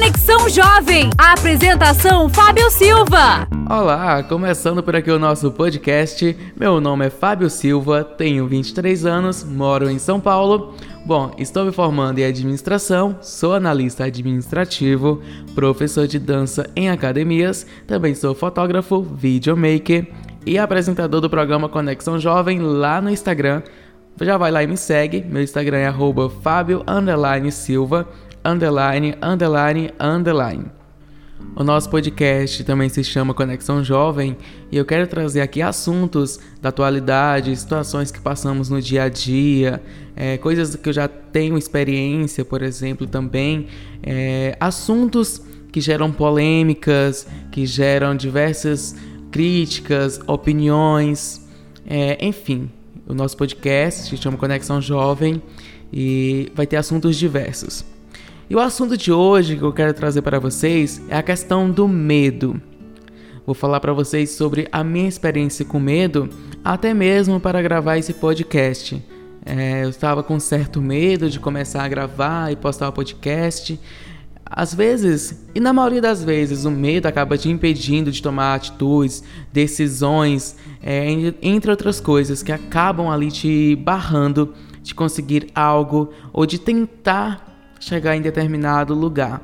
Conexão Jovem. A apresentação Fábio Silva. Olá, começando por aqui o nosso podcast. Meu nome é Fábio Silva, tenho 23 anos, moro em São Paulo. Bom, estou me formando em administração, sou analista administrativo, professor de dança em academias, também sou fotógrafo, videomaker e apresentador do programa Conexão Jovem lá no Instagram. Já vai lá e me segue. Meu Instagram é Fábio Silva underline, underline, underline. O nosso podcast também se chama Conexão Jovem e eu quero trazer aqui assuntos da atualidade, situações que passamos no dia a dia, é, coisas que eu já tenho experiência, por exemplo, também, é, assuntos que geram polêmicas, que geram diversas críticas, opiniões, é, enfim. O nosso podcast se chama Conexão Jovem e vai ter assuntos diversos. E o assunto de hoje que eu quero trazer para vocês é a questão do medo. Vou falar para vocês sobre a minha experiência com medo, até mesmo para gravar esse podcast. É, eu estava com certo medo de começar a gravar e postar o podcast. Às vezes, e na maioria das vezes, o medo acaba te impedindo de tomar atitudes, decisões, é, entre outras coisas que acabam ali te barrando de conseguir algo ou de tentar chegar em determinado lugar.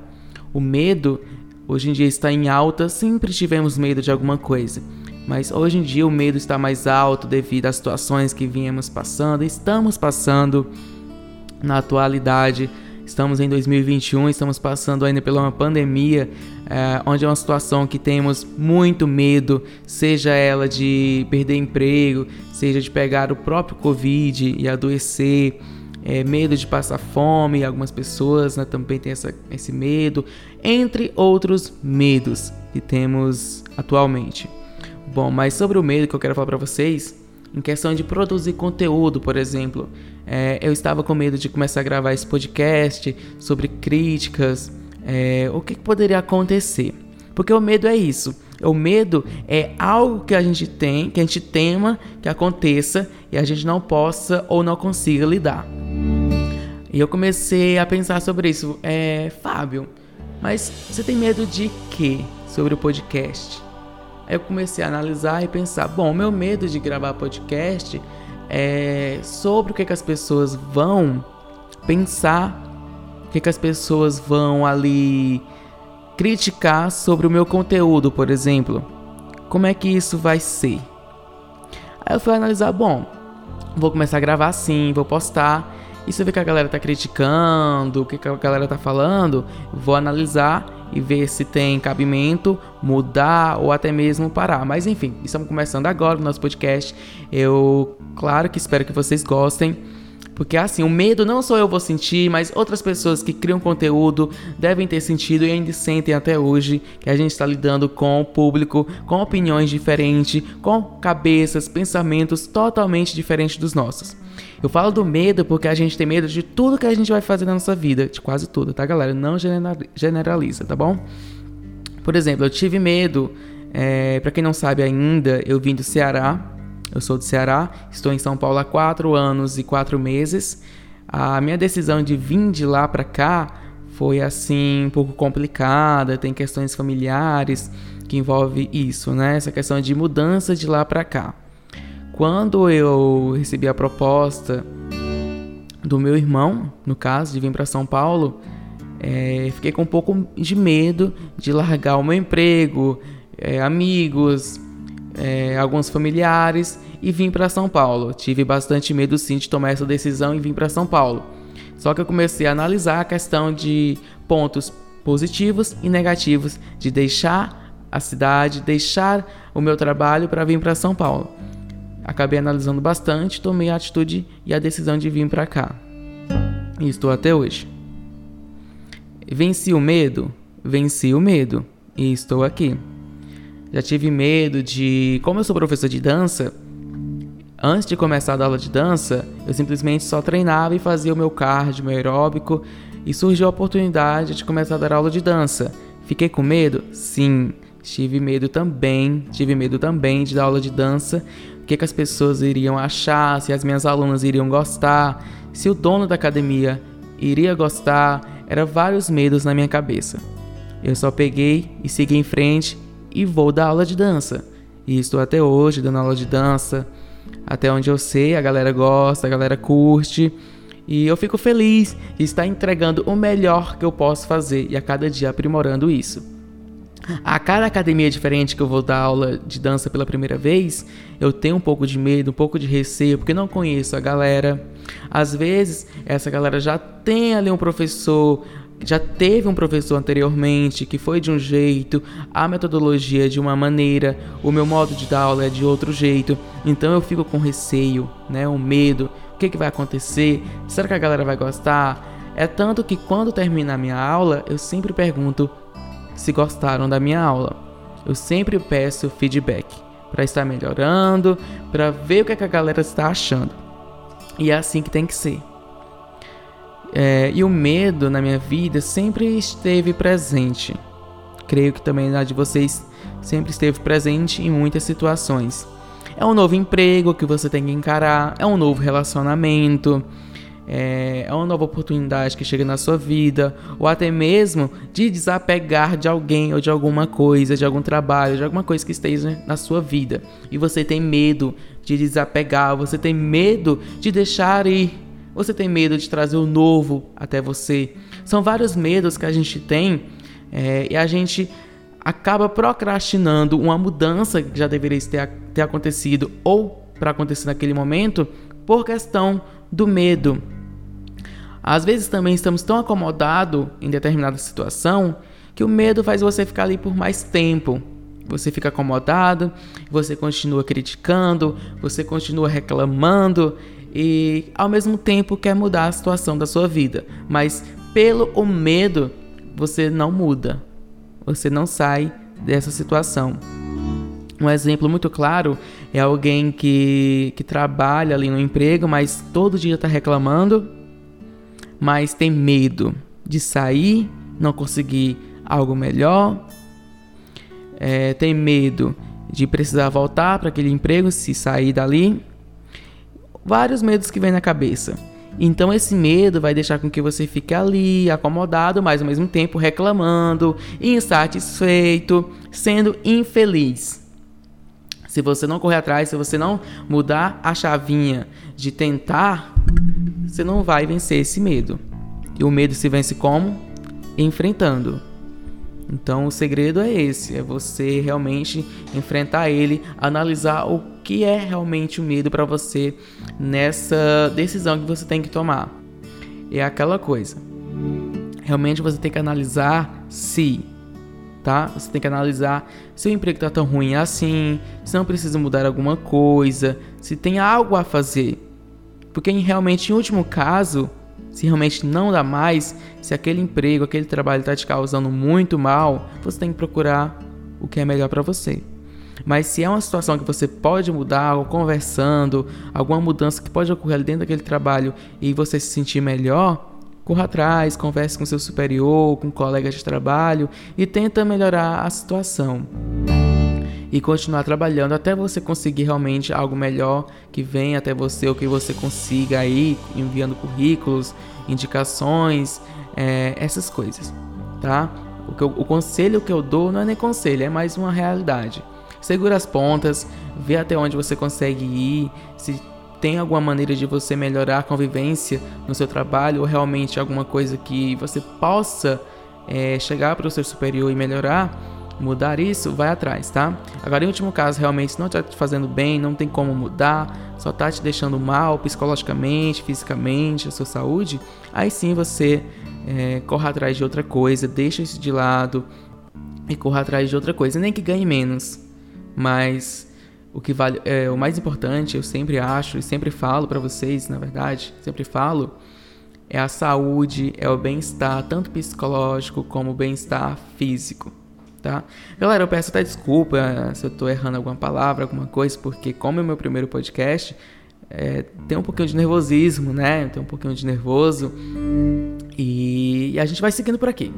O medo hoje em dia está em alta, sempre tivemos medo de alguma coisa. Mas hoje em dia o medo está mais alto devido às situações que viemos passando, estamos passando na atualidade. Estamos em 2021, estamos passando ainda pela uma pandemia, é, onde é uma situação que temos muito medo, seja ela de perder emprego, seja de pegar o próprio Covid e adoecer, é, medo de passar fome, algumas pessoas né, também têm essa, esse medo, entre outros medos que temos atualmente. Bom, mas sobre o medo que eu quero falar para vocês, em questão de produzir conteúdo, por exemplo, é, eu estava com medo de começar a gravar esse podcast sobre críticas, é, o que, que poderia acontecer. Porque o medo é isso. O medo é algo que a gente tem, que a gente tema que aconteça e a gente não possa ou não consiga lidar. E eu comecei a pensar sobre isso. É, Fábio, mas você tem medo de quê sobre o podcast? Aí eu comecei a analisar e pensar, bom, meu medo de gravar podcast é sobre o que, que as pessoas vão pensar, o que, que as pessoas vão ali criticar sobre o meu conteúdo, por exemplo. Como é que isso vai ser? Aí eu fui analisar, bom, vou começar a gravar assim, vou postar. E se eu ver que a galera tá criticando, o que, que a galera tá falando, vou analisar e ver se tem cabimento, mudar ou até mesmo parar. Mas enfim, estamos começando agora o nosso podcast. Eu, claro que espero que vocês gostem. Porque assim, o medo não só eu vou sentir, mas outras pessoas que criam conteúdo devem ter sentido e ainda sentem até hoje que a gente está lidando com o público, com opiniões diferentes, com cabeças, pensamentos totalmente diferentes dos nossos. Eu falo do medo porque a gente tem medo de tudo que a gente vai fazer na nossa vida, de quase tudo, tá galera? Não generaliza, tá bom? Por exemplo, eu tive medo, é, para quem não sabe ainda, eu vim do Ceará, eu sou do Ceará, estou em São Paulo há quatro anos e quatro meses. A minha decisão de vir de lá para cá foi assim um pouco complicada, tem questões familiares que envolve isso, né? Essa questão de mudança de lá para cá. Quando eu recebi a proposta do meu irmão, no caso, de vir para São Paulo, é, fiquei com um pouco de medo de largar o meu emprego, é, amigos, é, alguns familiares e vim para São Paulo. Tive bastante medo sim de tomar essa decisão e vim para São Paulo. Só que eu comecei a analisar a questão de pontos positivos e negativos de deixar a cidade, deixar o meu trabalho para vir para São Paulo. Acabei analisando bastante, tomei a atitude e a decisão de vir para cá. E estou até hoje. Venci o medo? Venci o medo e estou aqui. Já tive medo de. Como eu sou professor de dança, antes de começar a aula de dança, eu simplesmente só treinava e fazia o meu cardio, meu aeróbico, e surgiu a oportunidade de começar a dar aula de dança. Fiquei com medo? Sim. Tive medo também, tive medo também de dar aula de dança. O que, que as pessoas iriam achar, se as minhas alunas iriam gostar, se o dono da academia iria gostar. Eram vários medos na minha cabeça. eu só peguei e segui em frente e vou dar aula de dança. E estou até hoje dando aula de dança. Até onde eu sei, a galera gosta, a galera curte. E eu fico feliz de estar entregando o melhor que eu posso fazer e a cada dia aprimorando isso. A cada academia diferente que eu vou dar aula de dança pela primeira vez, eu tenho um pouco de medo, um pouco de receio, porque não conheço a galera. Às vezes, essa galera já tem ali um professor, já teve um professor anteriormente que foi de um jeito, a metodologia é de uma maneira, o meu modo de dar aula é de outro jeito. Então eu fico com receio, né, um medo. O que, que vai acontecer? Será que a galera vai gostar? É tanto que quando termina a minha aula, eu sempre pergunto se gostaram da minha aula. Eu sempre peço feedback para estar melhorando, para ver o que, é que, a galera está achando. E é assim que tem que ser. É, e o medo na minha vida sempre esteve presente. Creio que também na de vocês sempre esteve presente em muitas situações. É um novo emprego que você tem que encarar, é um novo relacionamento, é, é uma nova oportunidade que chega na sua vida, ou até mesmo de desapegar de alguém ou de alguma coisa, de algum trabalho, de alguma coisa que esteja na sua vida. E você tem medo de desapegar, você tem medo de deixar ir, você tem medo de trazer o novo até você. São vários medos que a gente tem é, e a gente acaba procrastinando uma mudança que já deveria ter, ter acontecido ou para acontecer naquele momento por questão do medo. Às vezes também estamos tão acomodados em determinada situação que o medo faz você ficar ali por mais tempo. Você fica acomodado, você continua criticando, você continua reclamando e ao mesmo tempo quer mudar a situação da sua vida, mas pelo o medo você não muda. Você não sai dessa situação. Um exemplo muito claro é alguém que, que trabalha ali no emprego, mas todo dia está reclamando mas tem medo de sair, não conseguir algo melhor, é, tem medo de precisar voltar para aquele emprego se sair dali. Vários medos que vem na cabeça. Então esse medo vai deixar com que você fique ali, acomodado, mas ao mesmo tempo reclamando, insatisfeito, sendo infeliz. Se você não correr atrás, se você não mudar a chavinha de tentar você não vai vencer esse medo. E o medo se vence como? Enfrentando. Então o segredo é esse, é você realmente enfrentar ele, analisar o que é realmente o medo para você nessa decisão que você tem que tomar. É aquela coisa. Realmente você tem que analisar se, tá? Você tem que analisar se o emprego tá tão ruim assim, se não precisa mudar alguma coisa, se tem algo a fazer. Porque realmente, em último caso, se realmente não dá mais, se aquele emprego, aquele trabalho está te causando muito mal, você tem que procurar o que é melhor para você. Mas se é uma situação que você pode mudar, ou conversando, alguma mudança que pode ocorrer dentro daquele trabalho e você se sentir melhor, corra atrás, converse com seu superior, com colegas de trabalho e tenta melhorar a situação e continuar trabalhando até você conseguir realmente algo melhor que venha até você ou que você consiga aí enviando currículos, indicações, é, essas coisas, tá? O, que eu, o conselho que eu dou não é nem conselho, é mais uma realidade. Segura as pontas, vê até onde você consegue ir, se tem alguma maneira de você melhorar a convivência no seu trabalho ou realmente alguma coisa que você possa é, chegar para o seu superior e melhorar mudar isso, vai atrás, tá? Agora, em último caso, realmente não está te fazendo bem, não tem como mudar, só está te deixando mal psicologicamente, fisicamente, a sua saúde, aí sim você é, corra atrás de outra coisa, deixa isso de lado e corra atrás de outra coisa, nem que ganhe menos, mas o que vale, é, o mais importante, eu sempre acho e sempre falo para vocês, na verdade, sempre falo, é a saúde, é o bem-estar, tanto psicológico como o bem-estar físico tá? Galera, eu peço até desculpa eh, se eu tô errando alguma palavra, alguma coisa, porque como é o meu primeiro podcast, é, tem um pouquinho de nervosismo, né? Tem um pouquinho de nervoso. E, e a gente vai seguindo por aqui.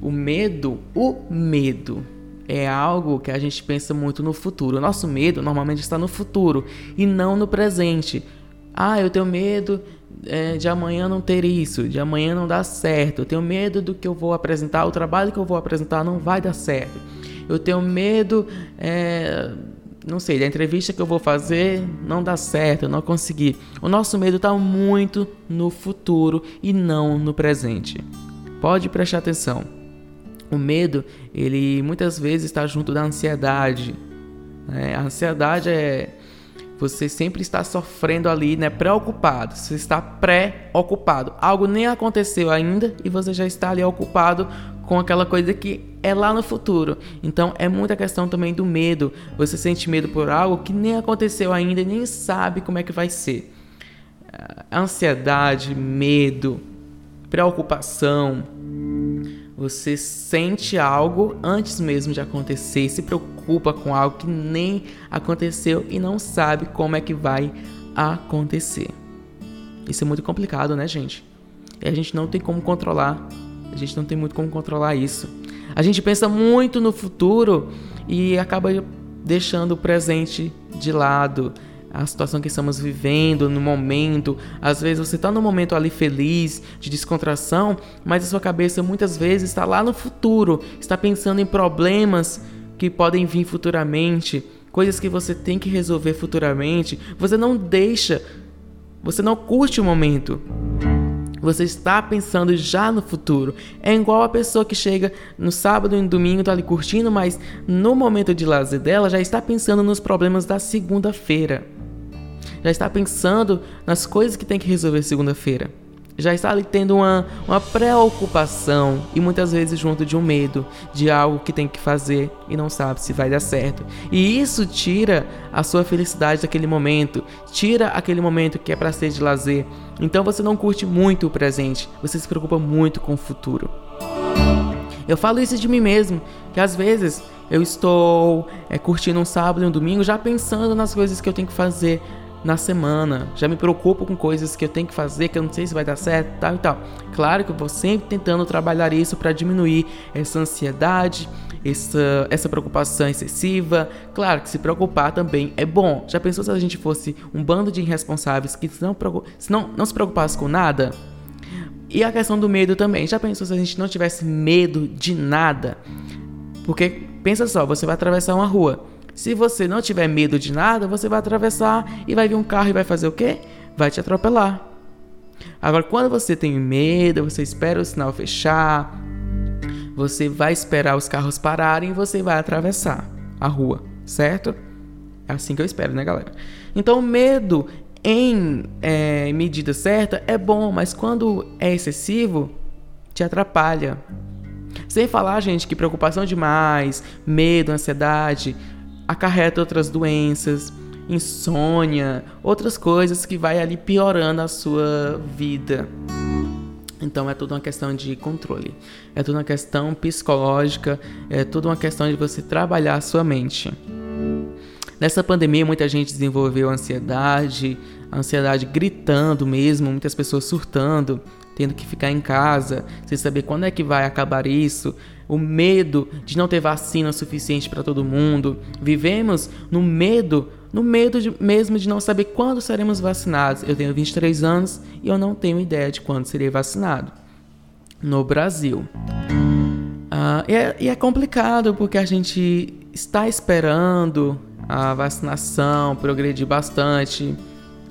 O medo, o medo é algo que a gente pensa muito no futuro. O nosso medo normalmente está no futuro e não no presente. Ah, eu tenho medo é, de amanhã não ter isso, de amanhã não dar certo. Eu tenho medo do que eu vou apresentar, o trabalho que eu vou apresentar não vai dar certo. Eu tenho medo, é, não sei, da entrevista que eu vou fazer não dá certo, eu não consegui. O nosso medo está muito no futuro e não no presente. Pode prestar atenção. O medo, ele muitas vezes está junto da ansiedade. Né? A ansiedade é você sempre está sofrendo ali, né? Preocupado. Você está pré-ocupado. Algo nem aconteceu ainda e você já está ali ocupado com aquela coisa que é lá no futuro. Então é muita questão também do medo. Você sente medo por algo que nem aconteceu ainda e nem sabe como é que vai ser. Ansiedade, medo, preocupação, você sente algo antes mesmo de acontecer, se preocupa com algo que nem aconteceu e não sabe como é que vai acontecer. Isso é muito complicado, né, gente? E a gente não tem como controlar. A gente não tem muito como controlar isso. A gente pensa muito no futuro e acaba deixando o presente de lado a situação que estamos vivendo no momento. Às vezes você está no momento ali feliz, de descontração, mas a sua cabeça muitas vezes está lá no futuro, está pensando em problemas que podem vir futuramente, coisas que você tem que resolver futuramente. Você não deixa, você não curte o momento. Você está pensando já no futuro. É igual a pessoa que chega no sábado e no domingo, está ali curtindo, mas no momento de lazer dela já está pensando nos problemas da segunda-feira já está pensando nas coisas que tem que resolver segunda-feira. Já está ali tendo uma, uma preocupação e muitas vezes junto de um medo de algo que tem que fazer e não sabe se vai dar certo. E isso tira a sua felicidade daquele momento, tira aquele momento que é para ser de lazer. Então você não curte muito o presente, você se preocupa muito com o futuro. Eu falo isso de mim mesmo, que às vezes eu estou é, curtindo um sábado e um domingo já pensando nas coisas que eu tenho que fazer na semana, já me preocupo com coisas que eu tenho que fazer, que eu não sei se vai dar certo, tal e tal. Claro que eu vou sempre tentando trabalhar isso para diminuir essa ansiedade, essa, essa preocupação excessiva. Claro que se preocupar também é bom. Já pensou se a gente fosse um bando de irresponsáveis que não, se não, não se preocupasse com nada? E a questão do medo também. Já pensou se a gente não tivesse medo de nada? Porque pensa só, você vai atravessar uma rua. Se você não tiver medo de nada, você vai atravessar e vai vir um carro e vai fazer o quê? Vai te atropelar. Agora, quando você tem medo, você espera o sinal fechar, você vai esperar os carros pararem e você vai atravessar a rua, certo? É assim que eu espero, né, galera? Então, medo em é, medida certa é bom, mas quando é excessivo, te atrapalha. Sem falar, gente, que preocupação demais, medo, ansiedade, acarreta outras doenças, insônia, outras coisas que vai ali piorando a sua vida. Então é tudo uma questão de controle, é tudo uma questão psicológica, é tudo uma questão de você trabalhar a sua mente. Nessa pandemia, muita gente desenvolveu ansiedade, ansiedade gritando mesmo, muitas pessoas surtando, tendo que ficar em casa, sem saber quando é que vai acabar isso, o medo de não ter vacina suficiente para todo mundo. Vivemos no medo, no medo de, mesmo de não saber quando seremos vacinados. Eu tenho 23 anos e eu não tenho ideia de quando serei vacinado no Brasil. Ah, e, é, e é complicado porque a gente está esperando a vacinação progredir bastante.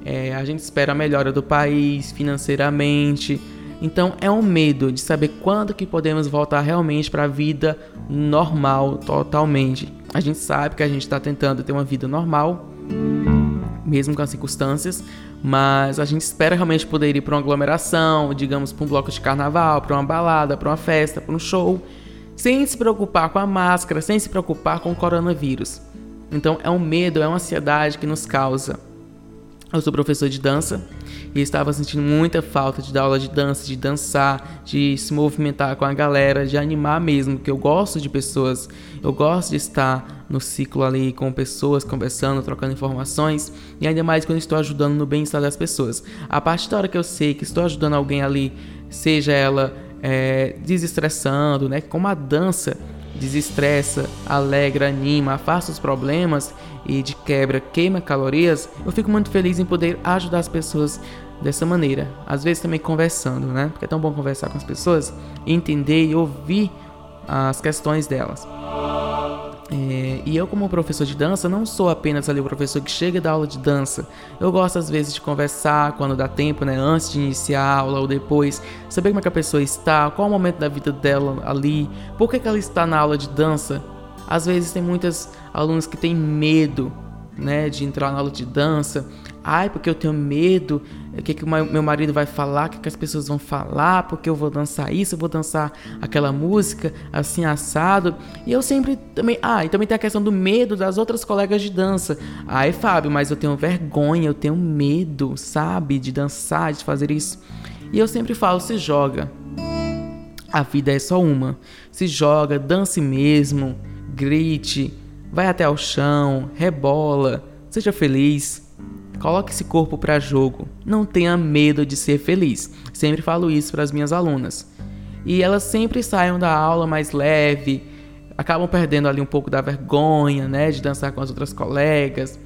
É, a gente espera a melhora do país financeiramente. Então é um medo de saber quando que podemos voltar realmente para a vida normal totalmente. A gente sabe que a gente está tentando ter uma vida normal, mesmo com as circunstâncias, mas a gente espera realmente poder ir para uma aglomeração, digamos para um bloco de carnaval, para uma balada, para uma festa, para um show, sem se preocupar com a máscara, sem se preocupar com o coronavírus. Então é um medo, é uma ansiedade que nos causa. Eu sou professor de dança e estava sentindo muita falta de dar aula de dança, de dançar, de se movimentar com a galera, de animar mesmo, porque eu gosto de pessoas, eu gosto de estar no ciclo ali com pessoas, conversando, trocando informações, e ainda mais quando estou ajudando no bem-estar das pessoas. A partir da hora que eu sei que estou ajudando alguém ali, seja ela é, desestressando, né, como a dança desestressa, alegra, anima, afasta os problemas e de quebra queima calorias, eu fico muito feliz em poder ajudar as pessoas dessa maneira. Às vezes também conversando, né? Porque é tão bom conversar com as pessoas, entender e ouvir as questões delas. É, e eu, como professor de dança, não sou apenas ali o professor que chega da aula de dança. Eu gosto, às vezes, de conversar quando dá tempo, né? Antes de iniciar a aula ou depois. Saber como é que a pessoa está, qual o momento da vida dela ali, por que, que ela está na aula de dança. Às vezes, tem muitas alunos que têm medo, né? De entrar na aula de dança. Ai, porque eu tenho medo, o que, que meu marido vai falar, o que, que as pessoas vão falar, porque eu vou dançar isso, eu vou dançar aquela música, assim, assado. E eu sempre também. Ah, e também tem a questão do medo das outras colegas de dança. Ai, Fábio, mas eu tenho vergonha, eu tenho medo, sabe, de dançar, de fazer isso. E eu sempre falo: se joga. A vida é só uma. Se joga, dance mesmo, grite, vai até ao chão, rebola, seja feliz. Coloque esse corpo para jogo. Não tenha medo de ser feliz. Sempre falo isso para as minhas alunas. E elas sempre saem da aula mais leve, acabam perdendo ali um pouco da vergonha, né, de dançar com as outras colegas.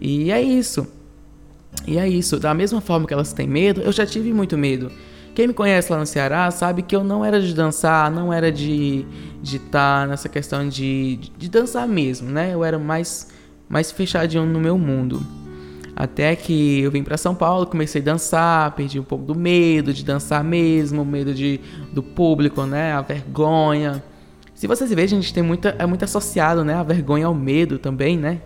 E é isso. E é isso. Da mesma forma que elas têm medo, eu já tive muito medo. Quem me conhece lá no Ceará sabe que eu não era de dançar, não era de estar tá nessa questão de, de dançar mesmo, né? Eu era mais mais fechadinho no meu mundo. Até que eu vim para São Paulo, comecei a dançar, perdi um pouco do medo de dançar mesmo, medo de, do público, né? A vergonha. Se vocês verem, gente tem muita, é muito associado, né? A vergonha ao medo também, né?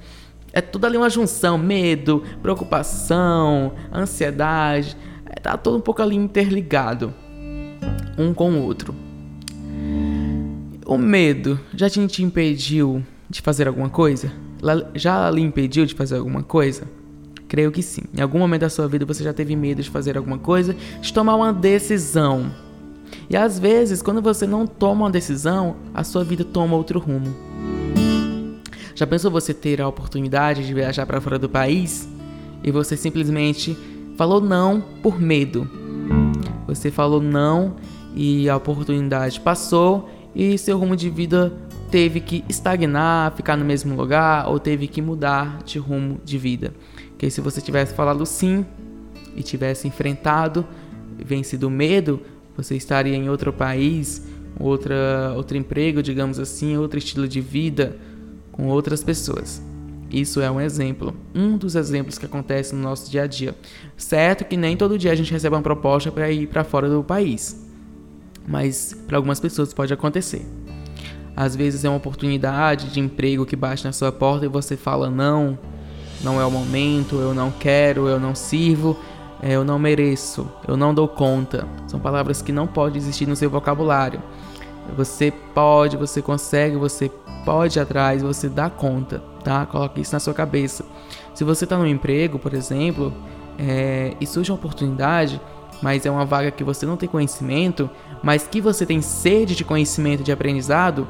É tudo ali uma junção, medo, preocupação, ansiedade. Tá tudo um pouco ali interligado, um com o outro. O medo já te impediu de fazer alguma coisa? Já lhe impediu de fazer alguma coisa? Creio que sim. Em algum momento da sua vida você já teve medo de fazer alguma coisa, de tomar uma decisão. E às vezes, quando você não toma uma decisão, a sua vida toma outro rumo. Já pensou você ter a oportunidade de viajar para fora do país e você simplesmente falou não por medo? Você falou não e a oportunidade passou e seu rumo de vida teve que estagnar, ficar no mesmo lugar ou teve que mudar de rumo de vida. Que se você tivesse falado sim e tivesse enfrentado, vencido o medo, você estaria em outro país, outra, outro emprego, digamos assim, outro estilo de vida com outras pessoas. Isso é um exemplo, um dos exemplos que acontece no nosso dia a dia. Certo que nem todo dia a gente recebe uma proposta para ir para fora do país, mas para algumas pessoas pode acontecer. Às vezes é uma oportunidade de emprego que bate na sua porta e você fala não, não é o momento, eu não quero, eu não sirvo, é, eu não mereço, eu não dou conta. São palavras que não podem existir no seu vocabulário. Você pode, você consegue, você pode ir atrás, você dá conta, tá? Coloque isso na sua cabeça. Se você está no emprego, por exemplo, é, e surge uma oportunidade, mas é uma vaga que você não tem conhecimento, mas que você tem sede de conhecimento, de aprendizado,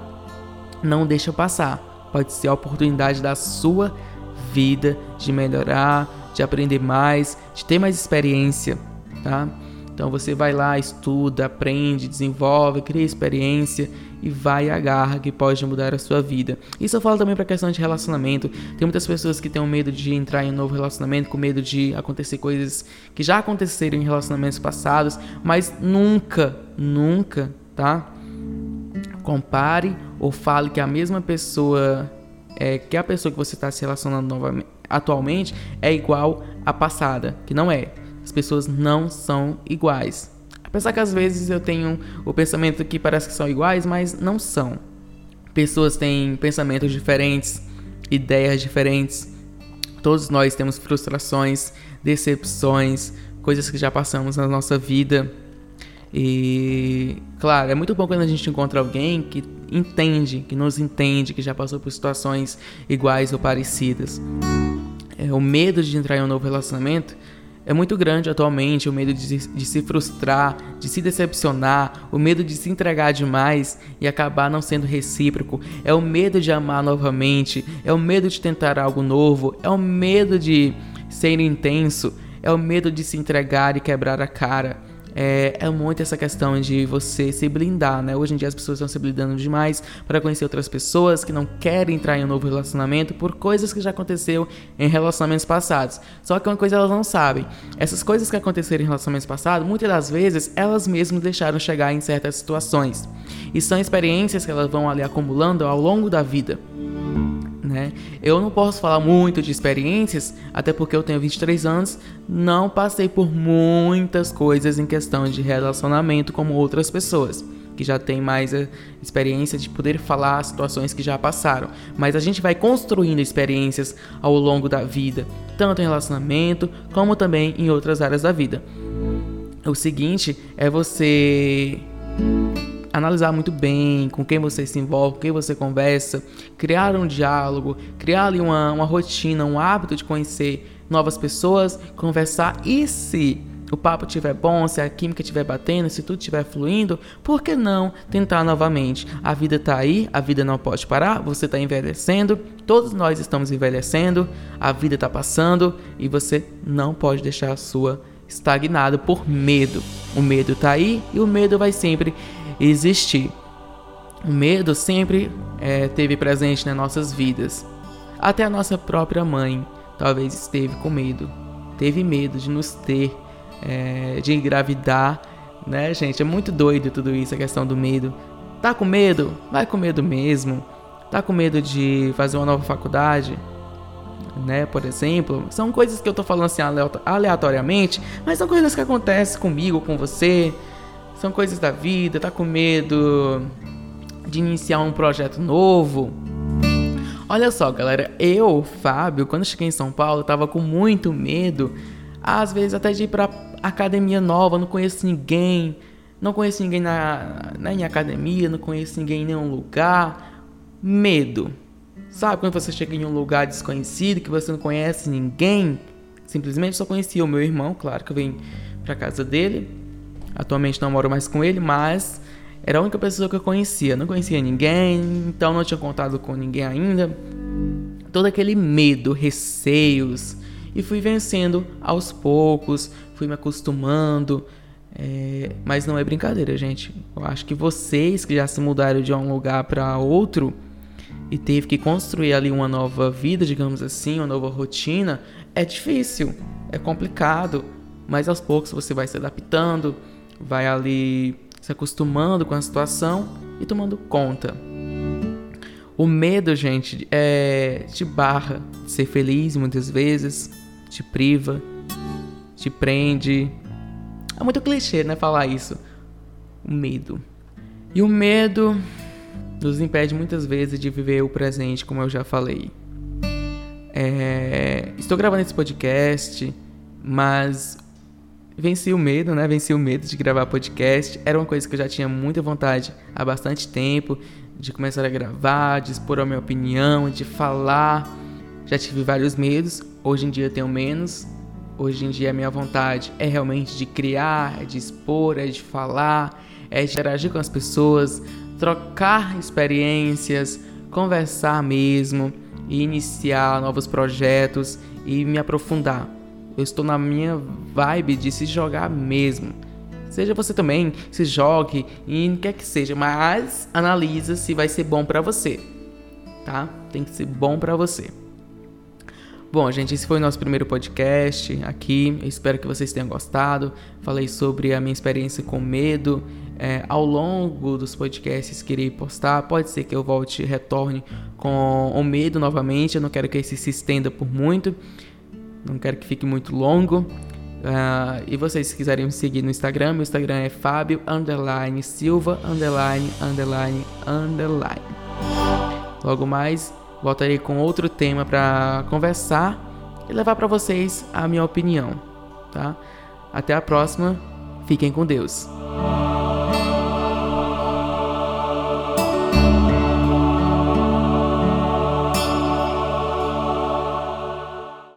não deixa passar. Pode ser a oportunidade da sua vida, de melhorar, de aprender mais, de ter mais experiência, tá? Então você vai lá, estuda, aprende, desenvolve, cria experiência e vai e agarra que pode mudar a sua vida. Isso eu falo também para a questão de relacionamento. Tem muitas pessoas que têm medo de entrar em um novo relacionamento, com medo de acontecer coisas que já aconteceram em relacionamentos passados, mas nunca, nunca, tá? Compare ou fale que a mesma pessoa é, que a pessoa que você está se relacionando novamente, atualmente é igual à passada, que não é. As pessoas não são iguais. Apesar que às vezes eu tenho o pensamento que parece que são iguais, mas não são. Pessoas têm pensamentos diferentes, ideias diferentes. Todos nós temos frustrações, decepções, coisas que já passamos na nossa vida. E, claro, é muito bom quando a gente encontra alguém que entende, que nos entende, que já passou por situações iguais ou parecidas. É, o medo de entrar em um novo relacionamento é muito grande atualmente, o medo de, de, se frustrar, de se decepcionar, o medo de se entregar demais e acabar não sendo recíproco, é o medo de amar novamente, é o medo de tentar algo novo, é o medo de ser intenso, é o medo de se entregar e quebrar a cara é, é muito essa questão de você se blindar, né? Hoje em dia as pessoas estão se blindando demais para conhecer outras pessoas que não querem entrar em um novo relacionamento por coisas que já aconteceu em relacionamentos passados. Só que uma coisa elas não sabem. Essas coisas que aconteceram em relacionamentos passados, muitas das vezes elas mesmas deixaram chegar em certas situações. E são experiências que elas vão ali acumulando ao longo da vida. Né? Eu não posso falar muito de experiências, até porque eu tenho 23 anos, não passei por muitas coisas em questão de relacionamento como outras pessoas que já têm mais a experiência de poder falar situações que já passaram. Mas a gente vai construindo experiências ao longo da vida, tanto em relacionamento como também em outras áreas da vida. O seguinte é você analisar muito bem com quem você se envolve, com quem você conversa, criar um diálogo, criar ali uma, uma rotina, um hábito de conhecer novas pessoas, conversar e se o papo estiver bom, se a química estiver batendo, se tudo estiver fluindo, por que não tentar novamente? A vida está aí, a vida não pode parar, você está envelhecendo, todos nós estamos envelhecendo, a vida está passando e você não pode deixar a sua estagnada por medo. O medo está aí e o medo vai sempre existir. O medo sempre é, teve presente nas nossas vidas. Até a nossa própria mãe talvez esteve com medo. Teve medo de nos ter, é, de engravidar, né, gente? É muito doido tudo isso, a questão do medo. Tá com medo? Vai com medo mesmo. Tá com medo de fazer uma nova faculdade? Né, por exemplo, são coisas que eu tô falando assim aleatoriamente, mas são coisas que acontecem comigo, com você, são coisas da vida, tá com medo de iniciar um projeto novo. Olha só, galera, eu, Fábio, quando cheguei em São Paulo, tava com muito medo, às vezes até de ir pra academia nova, não conheço ninguém, não conheço ninguém na, na em academia, não conheço ninguém em nenhum lugar. Medo. Sabe quando você chega em um lugar desconhecido, que você não conhece ninguém? Simplesmente só conhecia o meu irmão, claro que eu vim pra casa dele. Atualmente não moro mais com ele, mas era a única pessoa que eu conhecia. Não conhecia ninguém, então não tinha contato com ninguém ainda. Todo aquele medo, receios. E fui vencendo aos poucos, fui me acostumando. É, mas não é brincadeira, gente. Eu acho que vocês que já se mudaram de um lugar para outro e teve que construir ali uma nova vida, digamos assim, uma nova rotina, é difícil, é complicado, mas aos poucos você vai se adaptando, vai ali se acostumando com a situação e tomando conta. O medo, gente, é, te barra de ser feliz muitas vezes, te priva, te prende. É muito clichê, né, falar isso. O medo. E o medo nos impede muitas vezes de viver o presente, como eu já falei. É, estou gravando esse podcast, mas venci o medo, né? Venci o medo de gravar podcast. Era uma coisa que eu já tinha muita vontade há bastante tempo de começar a gravar, de expor a minha opinião, de falar. Já tive vários medos, hoje em dia eu tenho menos. Hoje em dia a minha vontade é realmente de criar, é de expor, é de falar, é de interagir com as pessoas, trocar experiências, conversar mesmo, e iniciar novos projetos e me aprofundar. Eu estou na minha vibe de se jogar mesmo. Seja você também, se jogue e quer que seja, mas analisa se vai ser bom para você, tá? Tem que ser bom para você. Bom, gente, esse foi o nosso primeiro podcast aqui. Eu espero que vocês tenham gostado. Falei sobre a minha experiência com medo. É, ao longo dos podcasts que irei postar, pode ser que eu volte e retorne com o medo novamente. Eu não quero que esse se estenda por muito não quero que fique muito longo. Uh, e vocês se quiserem me seguir no Instagram, meu Instagram é Fábio underline Silva underline underline underline. Logo mais voltarei com outro tema para conversar e levar para vocês a minha opinião, tá? Até a próxima. Fiquem com Deus.